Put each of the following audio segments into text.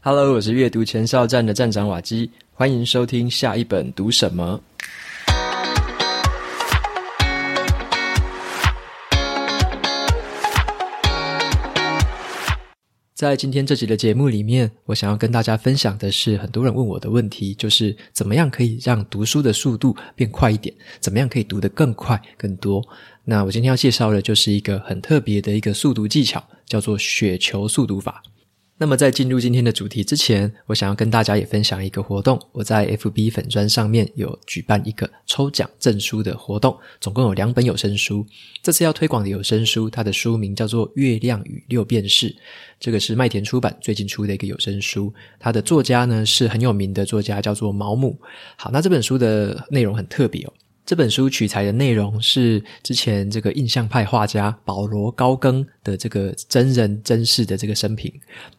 Hello，我是阅读前哨站的站长瓦基，欢迎收听下一本读什么。在今天这集的节目里面，我想要跟大家分享的是很多人问我的问题，就是怎么样可以让读书的速度变快一点？怎么样可以读得更快、更多？那我今天要介绍的就是一个很特别的一个速读技巧，叫做雪球速读法。那么在进入今天的主题之前，我想要跟大家也分享一个活动。我在 FB 粉砖上面有举办一个抽奖证书的活动，总共有两本有声书。这次要推广的有声书，它的书名叫做《月亮与六便士》，这个是麦田出版最近出的一个有声书。它的作家呢是很有名的作家，叫做毛姆。好，那这本书的内容很特别哦。这本书取材的内容是之前这个印象派画家保罗高更的这个真人真事的这个生平。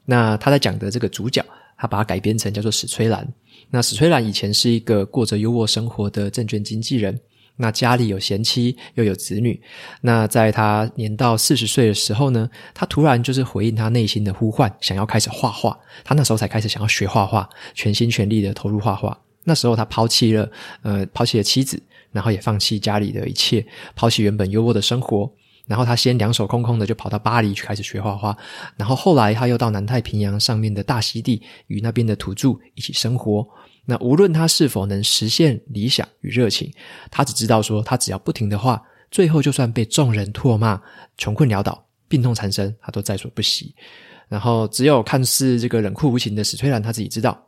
那他在讲的这个主角，他把它改编成叫做史崔兰。那史崔兰以前是一个过着优渥生活的证券经纪人。那家里有贤妻又有子女。那在他年到四十岁的时候呢，他突然就是回应他内心的呼唤，想要开始画画。他那时候才开始想要学画画，全心全力的投入画画。那时候他抛弃了呃，抛弃了妻子。然后也放弃家里的一切，抛弃原本优渥的生活。然后他先两手空空的就跑到巴黎去开始学画画。然后后来他又到南太平洋上面的大溪地，与那边的土著一起生活。那无论他是否能实现理想与热情，他只知道说，他只要不停的画，最后就算被众人唾骂、穷困潦倒、病痛缠身，他都在所不惜。然后只有看似这个冷酷无情的史崔兰他自己知道。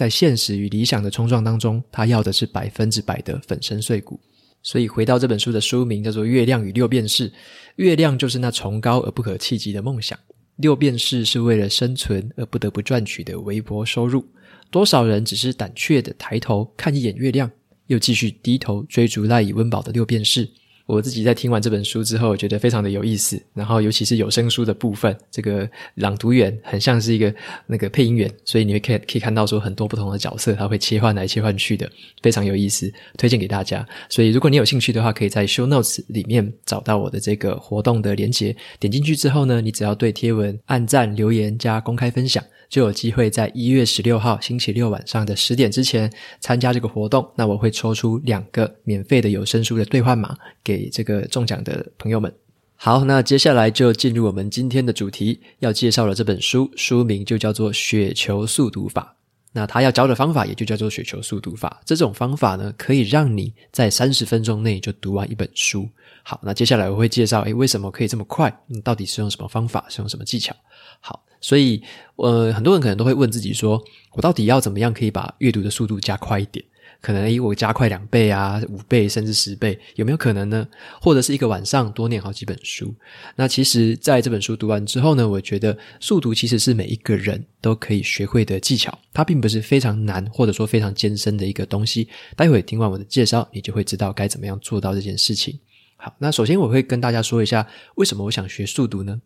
在现实与理想的冲撞当中，他要的是百分之百的粉身碎骨。所以回到这本书的书名叫做《月亮与六便士》，月亮就是那崇高而不可企及的梦想，六便士是为了生存而不得不赚取的微薄收入。多少人只是胆怯的抬头看一眼月亮，又继续低头追逐赖以温饱的六便士。我自己在听完这本书之后，觉得非常的有意思。然后，尤其是有声书的部分，这个朗读员很像是一个那个配音员，所以你会可以可以看到说很多不同的角色，他会切换来切换去的，非常有意思，推荐给大家。所以，如果你有兴趣的话，可以在 Show Notes 里面找到我的这个活动的连接，点进去之后呢，你只要对贴文按赞、留言加公开分享。就有机会在一月十六号星期六晚上的十点之前参加这个活动。那我会抽出两个免费的有声书的兑换码给这个中奖的朋友们。好，那接下来就进入我们今天的主题，要介绍的这本书，书名就叫做《雪球速读法》。那他要教的方法也就叫做雪球速读法。这种方法呢，可以让你在三十分钟内就读完一本书。好，那接下来我会介绍，诶，为什么可以这么快？嗯，到底是用什么方法？是用什么技巧？好。所以，呃，很多人可能都会问自己说：我到底要怎么样可以把阅读的速度加快一点？可能诶，我加快两倍啊、五倍甚至十倍，有没有可能呢？或者是一个晚上多念好几本书？那其实，在这本书读完之后呢，我觉得速读其实是每一个人都可以学会的技巧，它并不是非常难或者说非常艰深的一个东西。待会听完我的介绍，你就会知道该怎么样做到这件事情。好，那首先我会跟大家说一下，为什么我想学速读呢？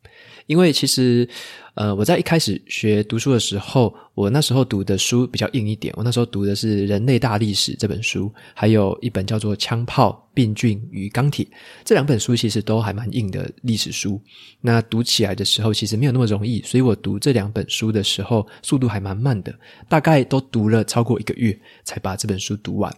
因为其实，呃，我在一开始学读书的时候，我那时候读的书比较硬一点。我那时候读的是《人类大历史》这本书，还有一本叫做《枪炮、病菌与钢铁》这两本书，其实都还蛮硬的历史书。那读起来的时候，其实没有那么容易，所以我读这两本书的时候，速度还蛮慢的，大概都读了超过一个月才把这本书读完。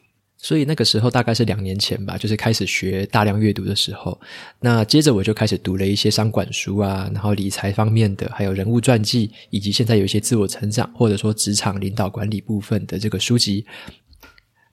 所以那个时候大概是两年前吧，就是开始学大量阅读的时候。那接着我就开始读了一些商管书啊，然后理财方面的，还有人物传记，以及现在有一些自我成长或者说职场领导管理部分的这个书籍。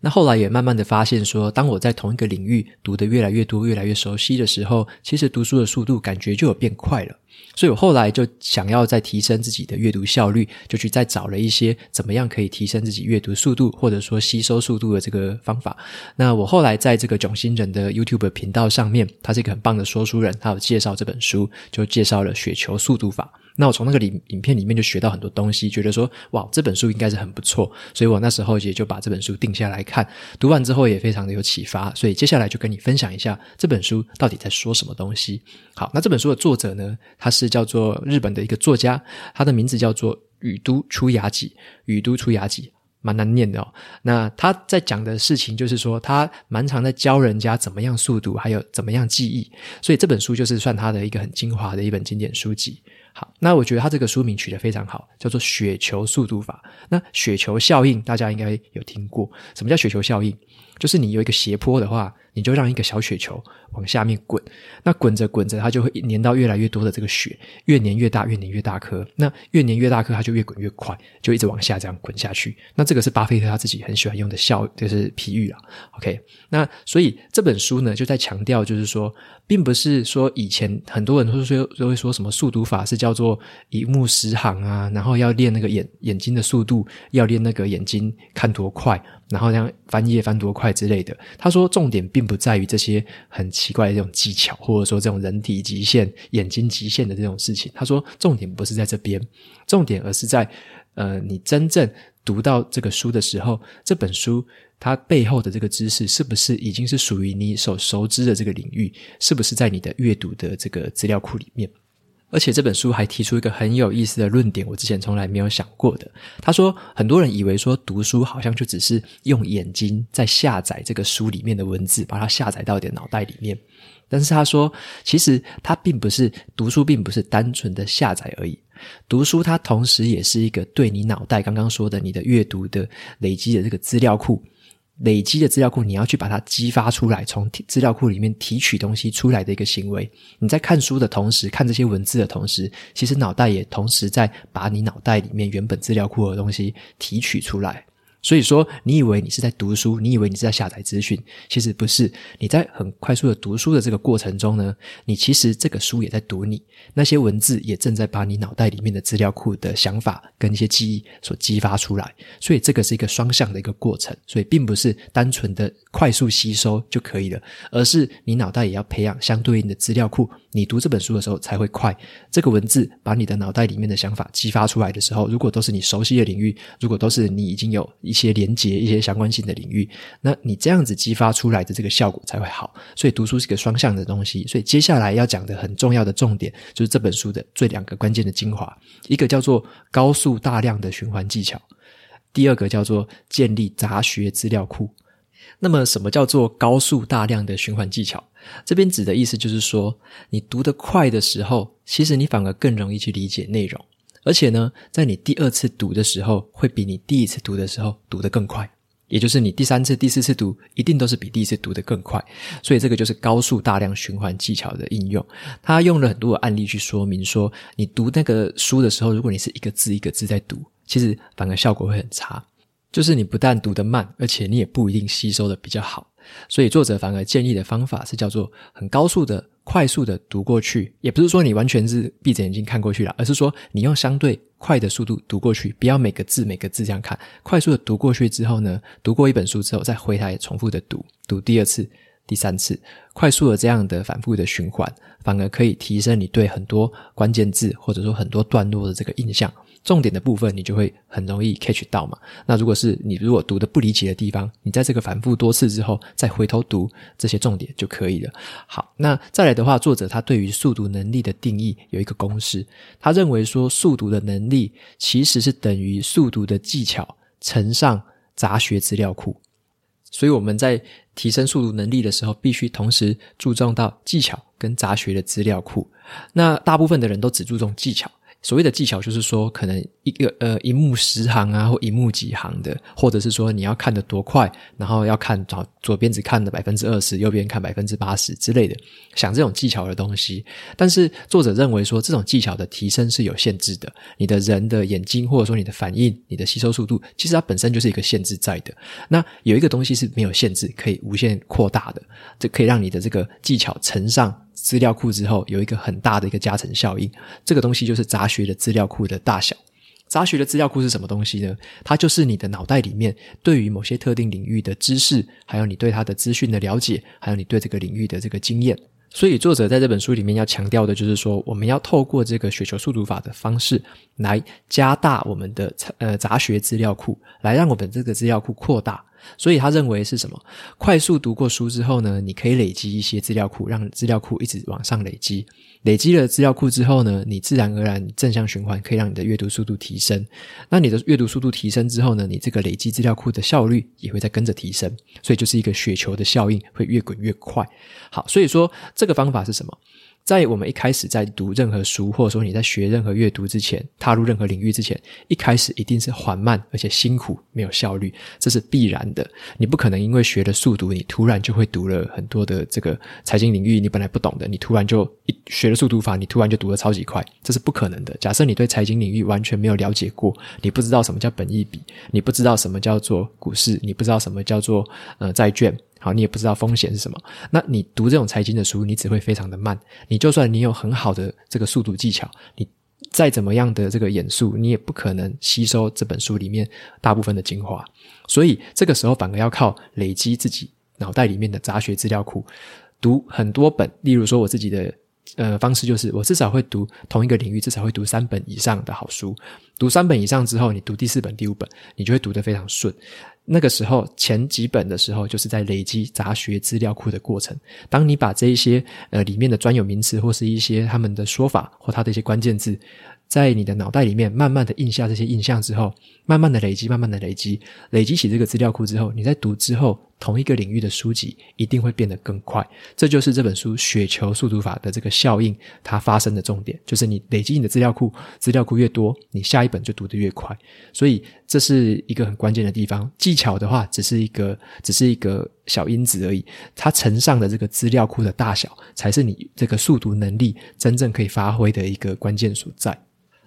那后来也慢慢的发现说，当我在同一个领域读得越来越多、越来越熟悉的时候，其实读书的速度感觉就有变快了。所以我后来就想要再提升自己的阅读效率，就去再找了一些怎么样可以提升自己阅读速度或者说吸收速度的这个方法。那我后来在这个囧星人的 YouTube 频道上面，他是一个很棒的说书人，他有介绍这本书，就介绍了雪球速读法。那我从那个里影片里面就学到很多东西，觉得说哇，这本书应该是很不错，所以我那时候也就把这本书定下来看。读完之后也非常的有启发，所以接下来就跟你分享一下这本书到底在说什么东西。好，那这本书的作者呢，他是叫做日本的一个作家，他的名字叫做宇都出雅己，宇都出雅己蛮难念的哦。那他在讲的事情就是说，他蛮常在教人家怎么样速读，还有怎么样记忆，所以这本书就是算他的一个很精华的一本经典书籍。好，那我觉得他这个书名取得非常好，叫做“雪球速度法”。那雪球效应大家应该有听过，什么叫雪球效应？就是你有一个斜坡的话，你就让一个小雪球往下面滚，那滚着滚着，它就会粘到越来越多的这个雪，越粘越大，越粘越大颗。那越粘越大颗，它就越滚越快，就一直往下这样滚下去。那这个是巴菲特他自己很喜欢用的笑，就是比喻啊。OK，那所以这本书呢，就在强调，就是说，并不是说以前很多人都说都会说什么速读法是叫做一目十行啊，然后要练那个眼眼睛的速度，要练那个眼睛看多快。然后这样翻页翻多快之类的，他说重点并不在于这些很奇怪的这种技巧，或者说这种人体极限、眼睛极限的这种事情。他说重点不是在这边，重点而是在呃，你真正读到这个书的时候，这本书它背后的这个知识是不是已经是属于你所熟知的这个领域？是不是在你的阅读的这个资料库里面？而且这本书还提出一个很有意思的论点，我之前从来没有想过的。他说，很多人以为说读书好像就只是用眼睛在下载这个书里面的文字，把它下载到你的脑袋里面。但是他说，其实它并不是读书，并不是单纯的下载而已。读书它同时也是一个对你脑袋刚刚说的你的阅读的累积的这个资料库。累积的资料库，你要去把它激发出来，从资料库里面提取东西出来的一个行为。你在看书的同时，看这些文字的同时，其实脑袋也同时在把你脑袋里面原本资料库的东西提取出来。所以说，你以为你是在读书，你以为你是在下载资讯，其实不是。你在很快速的读书的这个过程中呢，你其实这个书也在读你，那些文字也正在把你脑袋里面的资料库的想法跟一些记忆所激发出来。所以这个是一个双向的一个过程，所以并不是单纯的快速吸收就可以了，而是你脑袋也要培养相对应的资料库。你读这本书的时候才会快。这个文字把你的脑袋里面的想法激发出来的时候，如果都是你熟悉的领域，如果都是你已经有一些连接、一些相关性的领域，那你这样子激发出来的这个效果才会好。所以读书是个双向的东西。所以接下来要讲的很重要的重点，就是这本书的最两个关键的精华，一个叫做高速大量的循环技巧，第二个叫做建立杂学资料库。那么，什么叫做高速大量的循环技巧？这边指的意思就是说，你读得快的时候，其实你反而更容易去理解内容，而且呢，在你第二次读的时候，会比你第一次读的时候读得更快。也就是你第三次、第四次读，一定都是比第一次读得更快。所以，这个就是高速大量循环技巧的应用。他用了很多的案例去说明说，你读那个书的时候，如果你是一个字一个字在读，其实反而效果会很差。就是你不但读得慢，而且你也不一定吸收得比较好。所以作者反而建议的方法是叫做很高速的、快速的读过去，也不是说你完全是闭着眼睛看过去了，而是说你用相对快的速度读过去，不要每个字每个字这样看。快速的读过去之后呢，读过一本书之后，再回来重复的读，读第二次、第三次，快速的这样的反复的循环，反而可以提升你对很多关键字或者说很多段落的这个印象。重点的部分，你就会很容易 catch 到嘛。那如果是你如果读的不理解的地方，你在这个反复多次之后，再回头读这些重点就可以了。好，那再来的话，作者他对于速读能力的定义有一个公式，他认为说速读的能力其实是等于速读的技巧乘上杂学资料库。所以我们在提升速读能力的时候，必须同时注重到技巧跟杂学的资料库。那大部分的人都只注重技巧。所谓的技巧，就是说，可能一个呃一目十行啊，或一目几行的，或者是说你要看得多快，然后要看左左边只看的百分之二十，右边看百分之八十之类的，想这种技巧的东西。但是作者认为说，这种技巧的提升是有限制的。你的人的眼睛，或者说你的反应、你的吸收速度，其实它本身就是一个限制在的。那有一个东西是没有限制，可以无限扩大的，这可以让你的这个技巧乘上。资料库之后有一个很大的一个加成效应，这个东西就是杂学的资料库的大小。杂学的资料库是什么东西呢？它就是你的脑袋里面对于某些特定领域的知识，还有你对它的资讯的了解，还有你对这个领域的这个经验。所以作者在这本书里面要强调的就是说，我们要透过这个雪球速读法的方式来加大我们的呃杂学资料库，来让我们这个资料库扩大。所以他认为是什么？快速读过书之后呢，你可以累积一些资料库，让资料库一直往上累积。累积了资料库之后呢，你自然而然正向循环，可以让你的阅读速度提升。那你的阅读速度提升之后呢，你这个累积资料库的效率也会再跟着提升。所以就是一个雪球的效应，会越滚越快。好，所以说这个方法是什么？在我们一开始在读任何书，或者说你在学任何阅读之前，踏入任何领域之前，一开始一定是缓慢而且辛苦，没有效率，这是必然的。你不可能因为学了速读，你突然就会读了很多的这个财经领域，你本来不懂的，你突然就一学了速读法，你突然就读得超级快，这是不可能的。假设你对财经领域完全没有了解过，你不知道什么叫本益比，你不知道什么叫做股市，你不知道什么叫做呃债券。好，你也不知道风险是什么，那你读这种财经的书，你只会非常的慢。你就算你有很好的这个速读技巧，你再怎么样的这个眼速，你也不可能吸收这本书里面大部分的精华。所以这个时候反而要靠累积自己脑袋里面的杂学资料库，读很多本。例如说我自己的呃方式就是，我至少会读同一个领域，至少会读三本以上的好书。读三本以上之后，你读第四本、第五本，你就会读得非常顺。那个时候前几本的时候，就是在累积杂学资料库的过程。当你把这一些呃里面的专有名词，或是一些他们的说法，或他的一些关键字，在你的脑袋里面慢慢的印下这些印象之后，慢慢的累积，慢慢的累积，累积起这个资料库之后，你在读之后，同一个领域的书籍一定会变得更快。这就是这本书雪球速读法的这个效应，它发生的重点，就是你累积你的资料库，资料库越多，你下一本就读得越快。所以这是一个很关键的地方。技巧的话，只是一个，只是一个小因子而已。它乘上的这个资料库的大小，才是你这个速读能力真正可以发挥的一个关键所在。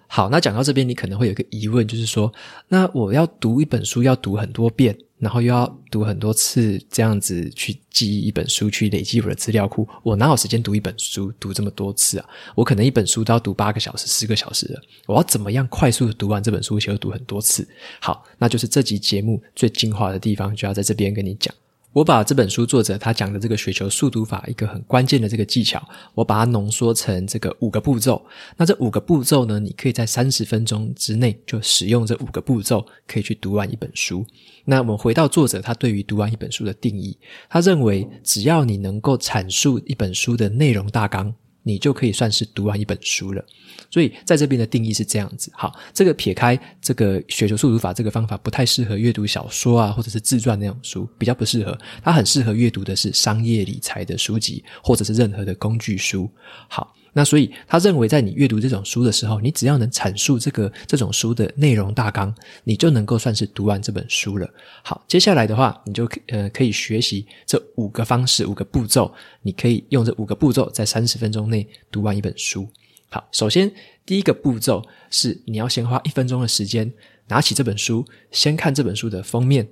好，那讲到这边，你可能会有一个疑问，就是说，那我要读一本书，要读很多遍，然后又要读很多次，这样子去记忆一本书，去累积我的资料库，我哪有时间读一本书，读这么多次啊？我可能一本书都要读八个小时、十个小时了，我要怎么样快速的读完这本书，而且又读很多次？好，那就是这集节目最精华的地方，就要在这边跟你讲。我把这本书作者他讲的这个雪球速读法一个很关键的这个技巧，我把它浓缩成这个五个步骤。那这五个步骤呢，你可以在三十分钟之内就使用这五个步骤，可以去读完一本书。那我们回到作者他对于读完一本书的定义，他认为只要你能够阐述一本书的内容大纲，你就可以算是读完一本书了。所以在这边的定义是这样子。好，这个撇开这个雪球速读法这个方法不太适合阅读小说啊，或者是自传那种书，比较不适合。它很适合阅读的是商业理财的书籍，或者是任何的工具书。好。那所以，他认为在你阅读这种书的时候，你只要能阐述这个这种书的内容大纲，你就能够算是读完这本书了。好，接下来的话，你就呃可以学习这五个方式、五个步骤，你可以用这五个步骤在三十分钟内读完一本书。好，首先第一个步骤是你要先花一分钟的时间拿起这本书，先看这本书的封面，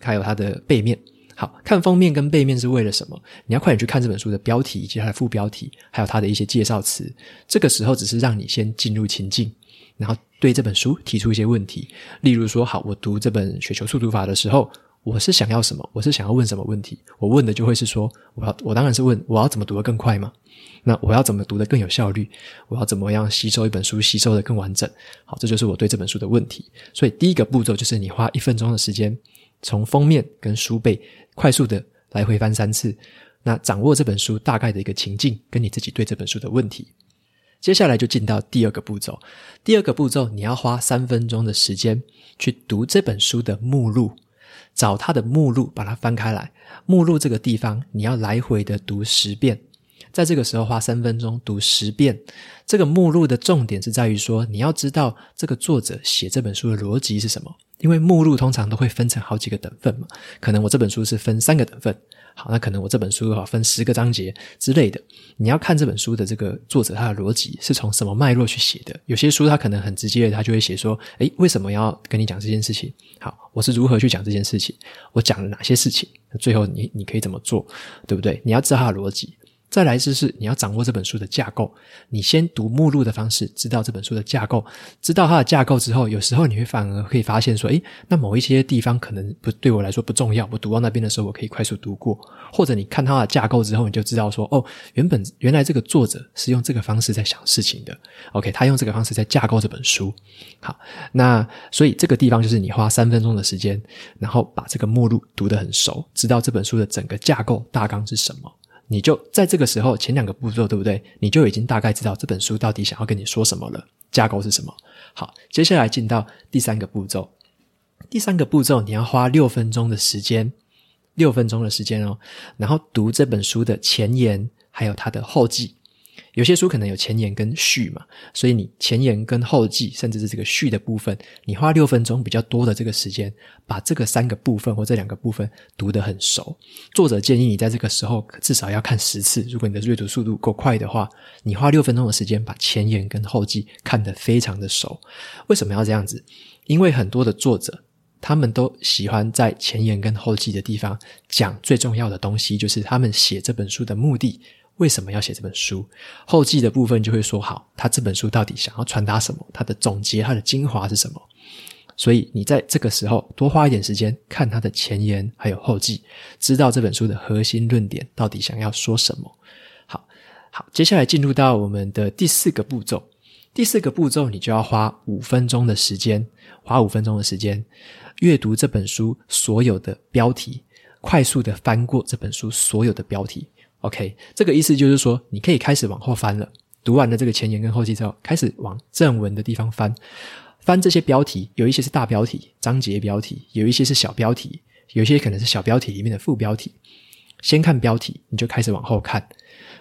还有它的背面。好，看封面跟背面是为了什么？你要快点去看这本书的标题以及它的副标题，还有它的一些介绍词。这个时候只是让你先进入情境，然后对这本书提出一些问题。例如说，好，我读这本《雪球速读法》的时候，我是想要什么？我是想要问什么问题？我问的就会是说，我要，我当然是问，我要怎么读得更快嘛？那我要怎么读得更有效率？我要怎么样吸收一本书，吸收得更完整？好，这就是我对这本书的问题。所以第一个步骤就是你花一分钟的时间，从封面跟书背。快速的来回翻三次，那掌握这本书大概的一个情境，跟你自己对这本书的问题。接下来就进到第二个步骤。第二个步骤，你要花三分钟的时间去读这本书的目录，找它的目录，把它翻开来。目录这个地方，你要来回的读十遍。在这个时候花三分钟读十遍。这个目录的重点是在于说，你要知道这个作者写这本书的逻辑是什么。因为目录通常都会分成好几个等份嘛，可能我这本书是分三个等份，好，那可能我这本书哈分十个章节之类的。你要看这本书的这个作者他的逻辑是从什么脉络去写的。有些书他可能很直接的，他就会写说，诶，为什么要跟你讲这件事情？好，我是如何去讲这件事情？我讲了哪些事情？最后你你可以怎么做？对不对？你要知道他的逻辑。再来就是你要掌握这本书的架构，你先读目录的方式，知道这本书的架构，知道它的架构之后，有时候你会反而可以发现说，诶，那某一些地方可能不对我来说不重要，我读到那边的时候，我可以快速读过，或者你看它的架构之后，你就知道说，哦，原本原来这个作者是用这个方式在想事情的，OK，他用这个方式在架构这本书。好，那所以这个地方就是你花三分钟的时间，然后把这个目录读得很熟，知道这本书的整个架构大纲是什么。你就在这个时候，前两个步骤对不对？你就已经大概知道这本书到底想要跟你说什么了，架构是什么。好，接下来进到第三个步骤。第三个步骤，你要花六分钟的时间，六分钟的时间哦，然后读这本书的前言，还有它的后记。有些书可能有前言跟序嘛，所以你前言跟后记，甚至是这个序的部分，你花六分钟比较多的这个时间，把这个三个部分或这两个部分读得很熟。作者建议你在这个时候至少要看十次，如果你的阅读速度够快的话，你花六分钟的时间把前言跟后记看得非常的熟。为什么要这样子？因为很多的作者他们都喜欢在前言跟后记的地方讲最重要的东西，就是他们写这本书的目的。为什么要写这本书？后记的部分就会说好，他这本书到底想要传达什么？他的总结，他的精华是什么？所以你在这个时候多花一点时间看他的前言还有后记，知道这本书的核心论点到底想要说什么。好，好，接下来进入到我们的第四个步骤。第四个步骤，你就要花五分钟的时间，花五分钟的时间阅读这本书所有的标题，快速的翻过这本书所有的标题。OK，这个意思就是说，你可以开始往后翻了。读完了这个前言跟后记之后，开始往正文的地方翻，翻这些标题，有一些是大标题、章节标题，有一些是小标题，有些可能是小标题里面的副标题。先看标题，你就开始往后看。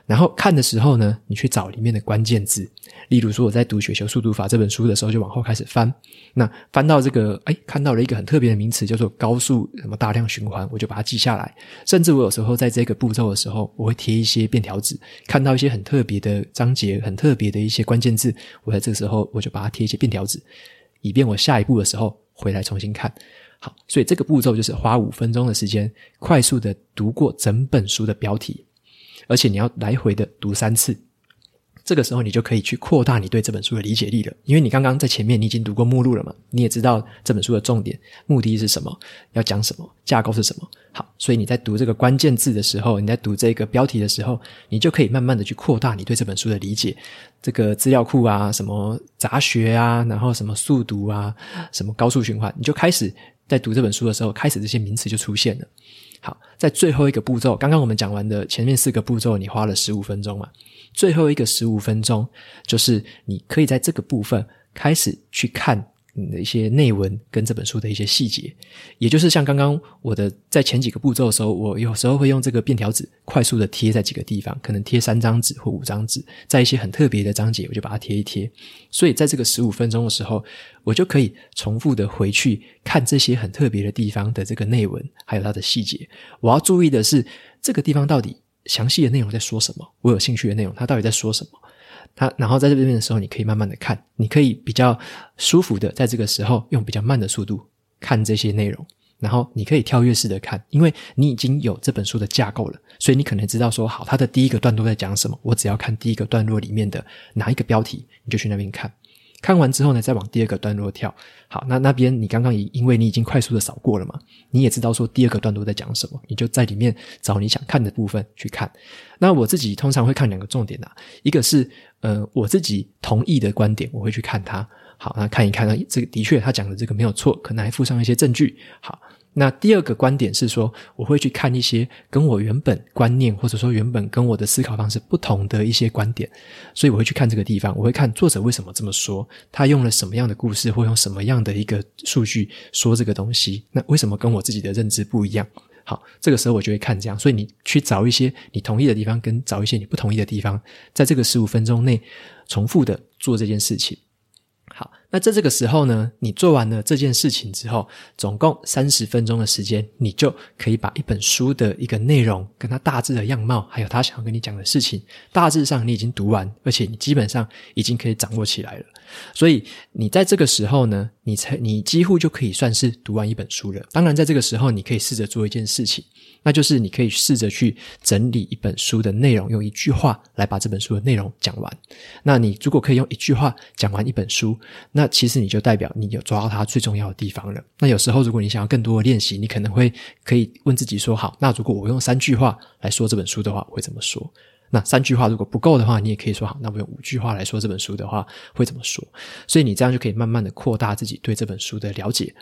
然后看的时候呢，你去找里面的关键字。例如说，我在读《雪球速读法》这本书的时候，就往后开始翻。那翻到这个，哎，看到了一个很特别的名词，叫做高速什么大量循环，我就把它记下来。甚至我有时候在这个步骤的时候，我会贴一些便条纸。看到一些很特别的章节，很特别的一些关键字，我在这个时候我就把它贴一些便条纸，以便我下一步的时候回来重新看。好，所以这个步骤就是花五分钟的时间，快速的读过整本书的标题。而且你要来回的读三次，这个时候你就可以去扩大你对这本书的理解力了。因为你刚刚在前面你已经读过目录了嘛，你也知道这本书的重点、目的是什么，要讲什么，架构是什么。好，所以你在读这个关键字的时候，你在读这个标题的时候，你就可以慢慢的去扩大你对这本书的理解。这个资料库啊，什么杂学啊，然后什么速读啊，什么高速循环，你就开始在读这本书的时候，开始这些名词就出现了。好，在最后一个步骤，刚刚我们讲完的前面四个步骤，你花了十五分钟嘛？最后一个十五分钟，就是你可以在这个部分开始去看。你的一些内文跟这本书的一些细节，也就是像刚刚我的在前几个步骤的时候，我有时候会用这个便条纸快速的贴在几个地方，可能贴三张纸或五张纸，在一些很特别的章节，我就把它贴一贴。所以在这个十五分钟的时候，我就可以重复的回去看这些很特别的地方的这个内文，还有它的细节。我要注意的是，这个地方到底详细的内容在说什么？我有兴趣的内容，它到底在说什么？它，然后在这边的时候，你可以慢慢的看，你可以比较舒服的在这个时候用比较慢的速度看这些内容，然后你可以跳跃式的看，因为你已经有这本书的架构了，所以你可能知道说，好，它的第一个段落在讲什么，我只要看第一个段落里面的哪一个标题，你就去那边看。看完之后呢，再往第二个段落跳。好，那那边你刚刚已因为你已经快速的扫过了嘛，你也知道说第二个段落在讲什么，你就在里面找你想看的部分去看。那我自己通常会看两个重点啊，一个是呃我自己同意的观点，我会去看它。好，那看一看呢，这个的确他讲的这个没有错，可能还附上一些证据。好。那第二个观点是说，我会去看一些跟我原本观念或者说原本跟我的思考方式不同的一些观点，所以我会去看这个地方，我会看作者为什么这么说，他用了什么样的故事或用什么样的一个数据说这个东西，那为什么跟我自己的认知不一样？好，这个时候我就会看这样，所以你去找一些你同意的地方，跟找一些你不同意的地方，在这个十五分钟内重复的做这件事情。好，那在这个时候呢，你做完了这件事情之后，总共三十分钟的时间，你就可以把一本书的一个内容，跟它大致的样貌，还有他想要跟你讲的事情，大致上你已经读完，而且你基本上已经可以掌握起来了。所以你在这个时候呢，你才你几乎就可以算是读完一本书了。当然，在这个时候，你可以试着做一件事情。那就是你可以试着去整理一本书的内容，用一句话来把这本书的内容讲完。那你如果可以用一句话讲完一本书，那其实你就代表你有抓到它最重要的地方了。那有时候如果你想要更多的练习，你可能会可以问自己说：好，那如果我用三句话来说这本书的话，会怎么说？那三句话如果不够的话，你也可以说：好，那我用五句话来说这本书的话会怎么说？所以你这样就可以慢慢的扩大自己对这本书的了解。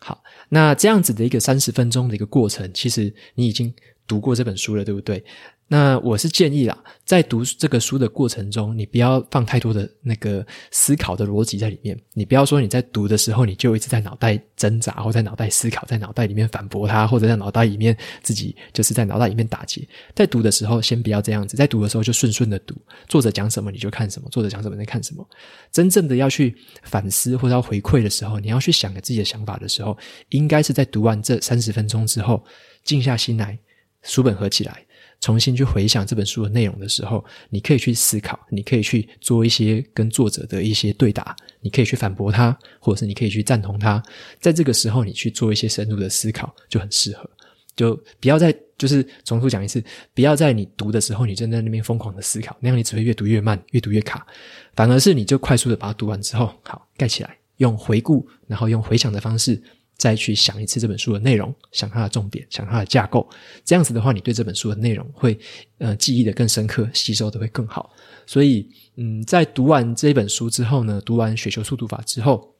好，那这样子的一个三十分钟的一个过程，其实你已经读过这本书了，对不对？那我是建议啦，在读这个书的过程中，你不要放太多的那个思考的逻辑在里面。你不要说你在读的时候，你就一直在脑袋挣扎，或在脑袋思考，在脑袋里面反驳他，或者在脑袋里面自己就是在脑袋里面打结。在读的时候，先不要这样子。在读的时候，就顺顺的读，作者讲什么你就看什么，作者讲什么你看什么。真正的要去反思或者要回馈的时候，你要去想着自己的想法的时候，应该是在读完这三十分钟之后，静下心来，书本合起来。重新去回想这本书的内容的时候，你可以去思考，你可以去做一些跟作者的一些对答，你可以去反驳他，或者是你可以去赞同他。在这个时候，你去做一些深入的思考，就很适合。就不要再就是重复讲一次，不要在你读的时候，你正在那边疯狂的思考，那样你只会越读越慢，越读越卡。反而是你就快速的把它读完之后，好，盖起来，用回顾，然后用回想的方式。再去想一次这本书的内容，想它的重点，想它的架构，这样子的话，你对这本书的内容会呃记忆的更深刻，吸收的会更好。所以，嗯，在读完这本书之后呢，读完《雪球速读法》之后，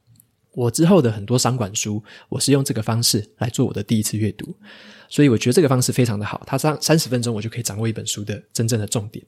我之后的很多商管书，我是用这个方式来做我的第一次阅读。所以我觉得这个方式非常的好，它上三十分钟我就可以掌握一本书的真正的重点。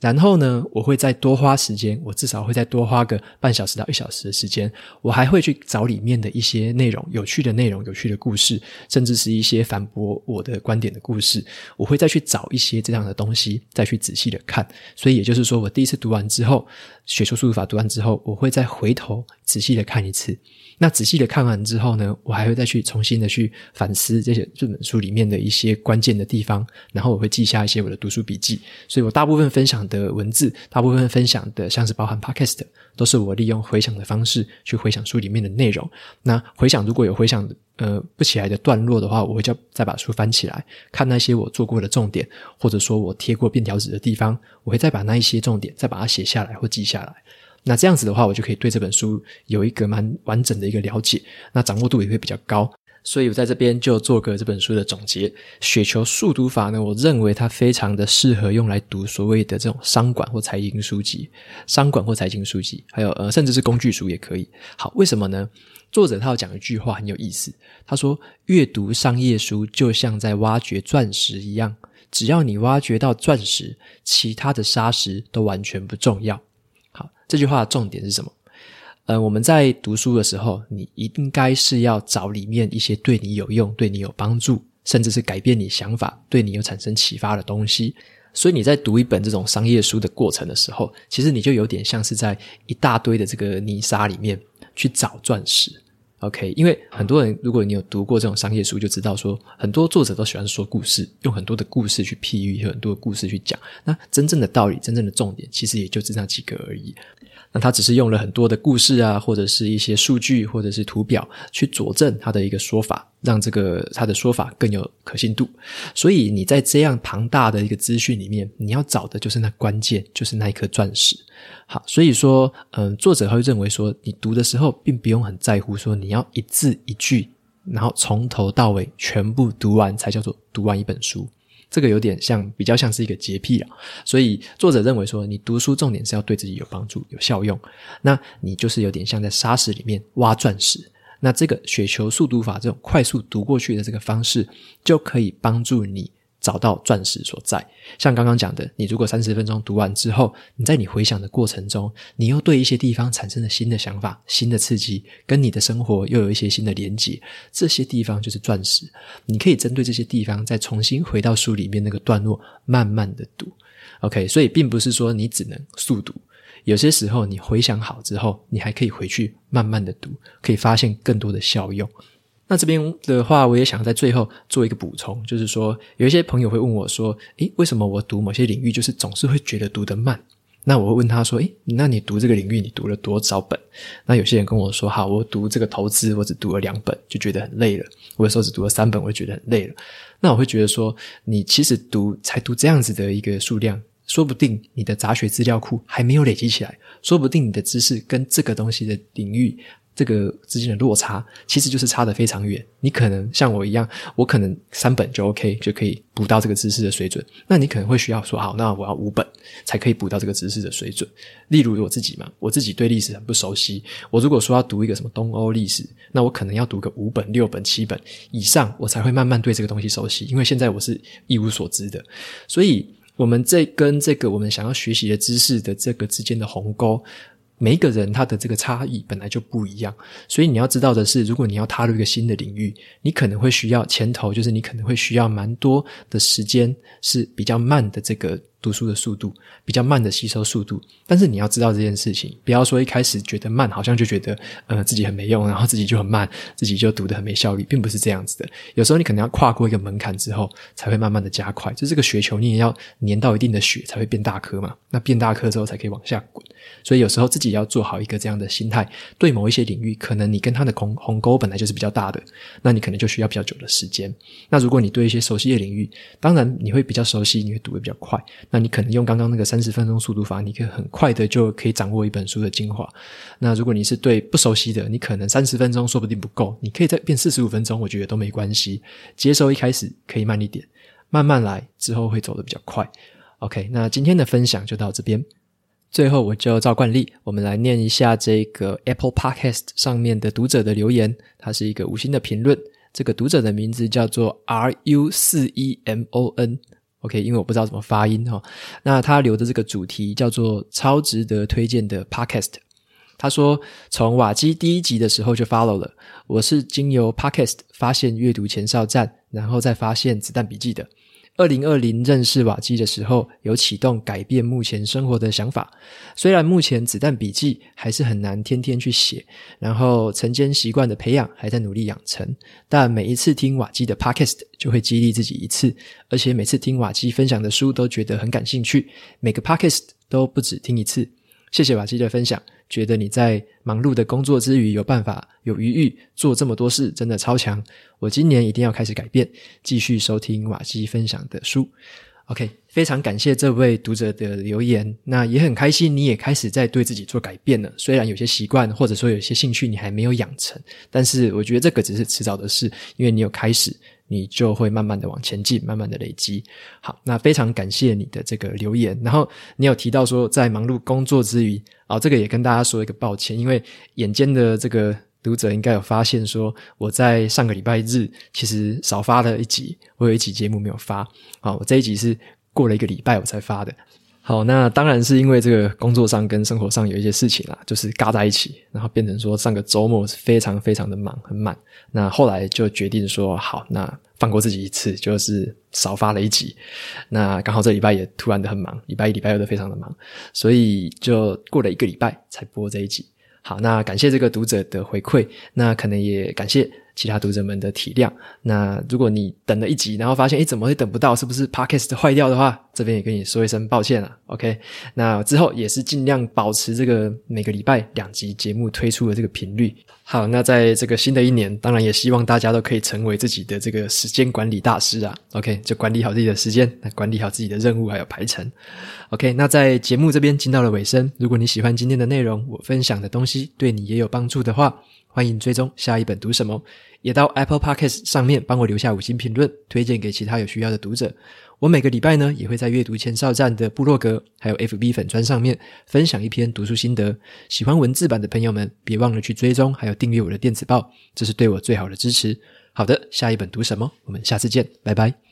然后呢，我会再多花时间，我至少会再多花个半小时到一小时的时间，我还会去找里面的一些内容，有趣的内容、有趣的故事，甚至是一些反驳我的观点的故事，我会再去找一些这样的东西，再去仔细的看。所以也就是说，我第一次读完之后，《雪球速读法》读完之后，我会再回头仔细的看一次。那仔细的看完之后呢，我还会再去重新的去反思这些这本书里面的一些关键的地方，然后我会记下一些我的读书笔记。所以我大部分分享的文字，大部分分享的像是包含 Podcast，都是我利用回想的方式去回想书里面的内容。那回想如果有回想呃不起来的段落的话，我会叫再把书翻起来，看那些我做过的重点，或者说我贴过便条纸的地方，我会再把那一些重点再把它写下来或记下来。那这样子的话，我就可以对这本书有一个蛮完整的一个了解，那掌握度也会比较高。所以我在这边就做个这本书的总结。雪球速读法呢，我认为它非常的适合用来读所谓的这种商管或财经书籍，商管或财经书籍，还有呃甚至是工具书也可以。好，为什么呢？作者他要讲一句话很有意思，他说：“阅读商业书就像在挖掘钻石一样，只要你挖掘到钻石，其他的砂石都完全不重要。”这句话的重点是什么？呃，我们在读书的时候，你应该是要找里面一些对你有用、对你有帮助，甚至是改变你想法、对你有产生启发的东西。所以你在读一本这种商业书的过程的时候，其实你就有点像是在一大堆的这个泥沙里面去找钻石。OK，因为很多人，如果你有读过这种商业书，就知道说，很多作者都喜欢说故事，用很多的故事去譬喻，有很多的故事去讲。那真正的道理，真正的重点，其实也就只那几个而已。那他只是用了很多的故事啊，或者是一些数据，或者是图表去佐证他的一个说法，让这个他的说法更有可信度。所以你在这样庞大的一个资讯里面，你要找的就是那关键，就是那一颗钻石。好，所以说，嗯，作者会认为说，你读的时候并不用很在乎说你要一字一句，然后从头到尾全部读完才叫做读完一本书。这个有点像，比较像是一个洁癖啊，所以作者认为说，你读书重点是要对自己有帮助、有效用。那你就是有点像在沙石里面挖钻石。那这个雪球速读法这种快速读过去的这个方式，就可以帮助你。找到钻石所在，像刚刚讲的，你如果三十分钟读完之后，你在你回想的过程中，你又对一些地方产生了新的想法、新的刺激，跟你的生活又有一些新的连接，这些地方就是钻石。你可以针对这些地方再重新回到书里面那个段落，慢慢的读。OK，所以并不是说你只能速读，有些时候你回想好之后，你还可以回去慢慢的读，可以发现更多的效用。那这边的话，我也想在最后做一个补充，就是说，有一些朋友会问我说：“诶，为什么我读某些领域，就是总是会觉得读得慢？”那我会问他说：“诶，那你读这个领域，你读了多少本？”那有些人跟我说：“好，我读这个投资，我只读了两本，就觉得很累了。我有时候只读了三本，我就觉得很累了。”那我会觉得说，你其实读才读这样子的一个数量，说不定你的杂学资料库还没有累积起来，说不定你的知识跟这个东西的领域。这个之间的落差，其实就是差得非常远。你可能像我一样，我可能三本就 OK，就可以补到这个知识的水准。那你可能会需要说，好，那我要五本才可以补到这个知识的水准。例如我自己嘛，我自己对历史很不熟悉。我如果说要读一个什么东欧历史，那我可能要读个五本、六本、七本以上，我才会慢慢对这个东西熟悉。因为现在我是一无所知的，所以。我们这跟这个我们想要学习的知识的这个之间的鸿沟。每一个人他的这个差异本来就不一样，所以你要知道的是，如果你要踏入一个新的领域，你可能会需要前头，就是你可能会需要蛮多的时间，是比较慢的这个。读书的速度比较慢的吸收速度，但是你要知道这件事情，不要说一开始觉得慢，好像就觉得呃自己很没用，然后自己就很慢，自己就读得很没效率，并不是这样子的。有时候你可能要跨过一个门槛之后，才会慢慢的加快。就这个雪球，你也要粘到一定的雪才会变大颗嘛。那变大颗之后才可以往下滚。所以有时候自己要做好一个这样的心态。对某一些领域，可能你跟它的鸿鸿沟本来就是比较大的，那你可能就需要比较久的时间。那如果你对一些熟悉的领域，当然你会比较熟悉，你会读得比较快。那你可能用刚刚那个三十分钟速读法，你可以很快的就可以掌握一本书的精华。那如果你是对不熟悉的，你可能三十分钟说不定不够，你可以再变四十五分钟，我觉得都没关系。接收一开始可以慢一点，慢慢来，之后会走得比较快。OK，那今天的分享就到这边。最后，我就照惯例，我们来念一下这个 Apple Podcast 上面的读者的留言。它是一个五星的评论，这个读者的名字叫做 R U 四 E M O N。OK，因为我不知道怎么发音哈。那他留的这个主题叫做“超值得推荐的 Podcast”。他说，从瓦基第一集的时候就 follow 了。我是经由 Podcast 发现阅读前哨站，然后再发现子弹笔记的。二零二零认识瓦基的时候，有启动改变目前生活的想法。虽然目前子弹笔记还是很难天天去写，然后晨间习惯的培养还在努力养成，但每一次听瓦基的 Podcast 就会激励自己一次，而且每次听瓦基分享的书都觉得很感兴趣，每个 Podcast 都不止听一次。谢谢瓦基的分享。觉得你在忙碌的工作之余有办法有余裕做这么多事，真的超强！我今年一定要开始改变，继续收听瓦基分享的书。OK，非常感谢这位读者的留言，那也很开心你也开始在对自己做改变了。虽然有些习惯或者说有些兴趣你还没有养成，但是我觉得这个只是迟早的事，因为你有开始。你就会慢慢的往前进，慢慢的累积。好，那非常感谢你的这个留言。然后你有提到说，在忙碌工作之余，啊，这个也跟大家说一个抱歉，因为眼尖的这个读者应该有发现说，我在上个礼拜日其实少发了一集，我有一集节目没有发。啊，我这一集是过了一个礼拜我才发的。好，那当然是因为这个工作上跟生活上有一些事情啦，就是嘎在一起，然后变成说上个周末是非常非常的忙，很满。那后来就决定说，好，那放过自己一次，就是少发了一集。那刚好这礼拜也突然的很忙，礼拜一、礼拜二都非常的忙，所以就过了一个礼拜才播这一集。好，那感谢这个读者的回馈，那可能也感谢。其他读者们的体谅。那如果你等了一集，然后发现诶怎么会等不到？是不是 Podcast 坏掉的话，这边也跟你说一声抱歉了。OK，那之后也是尽量保持这个每个礼拜两集节目推出的这个频率。好，那在这个新的一年，当然也希望大家都可以成为自己的这个时间管理大师啊。OK，就管理好自己的时间，来管理好自己的任务还有排程。OK，那在节目这边进到了尾声，如果你喜欢今天的内容，我分享的东西对你也有帮助的话，欢迎追踪下一本读什么。也到 Apple Podcast 上面帮我留下五星评论，推荐给其他有需要的读者。我每个礼拜呢，也会在阅读前哨站的部落格，还有 FB 粉专上面分享一篇读书心得。喜欢文字版的朋友们，别忘了去追踪，还有订阅我的电子报，这是对我最好的支持。好的，下一本读什么？我们下次见，拜拜。